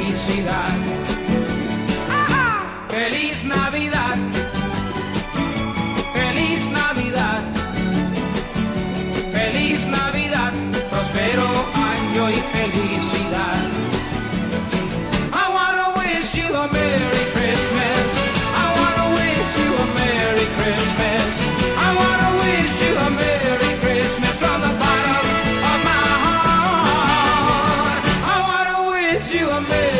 felicidad. ¡Feliz Navidad! ¡Feliz Navidad! ¡Feliz Navidad! ¡Prospero año y felicidad! you are.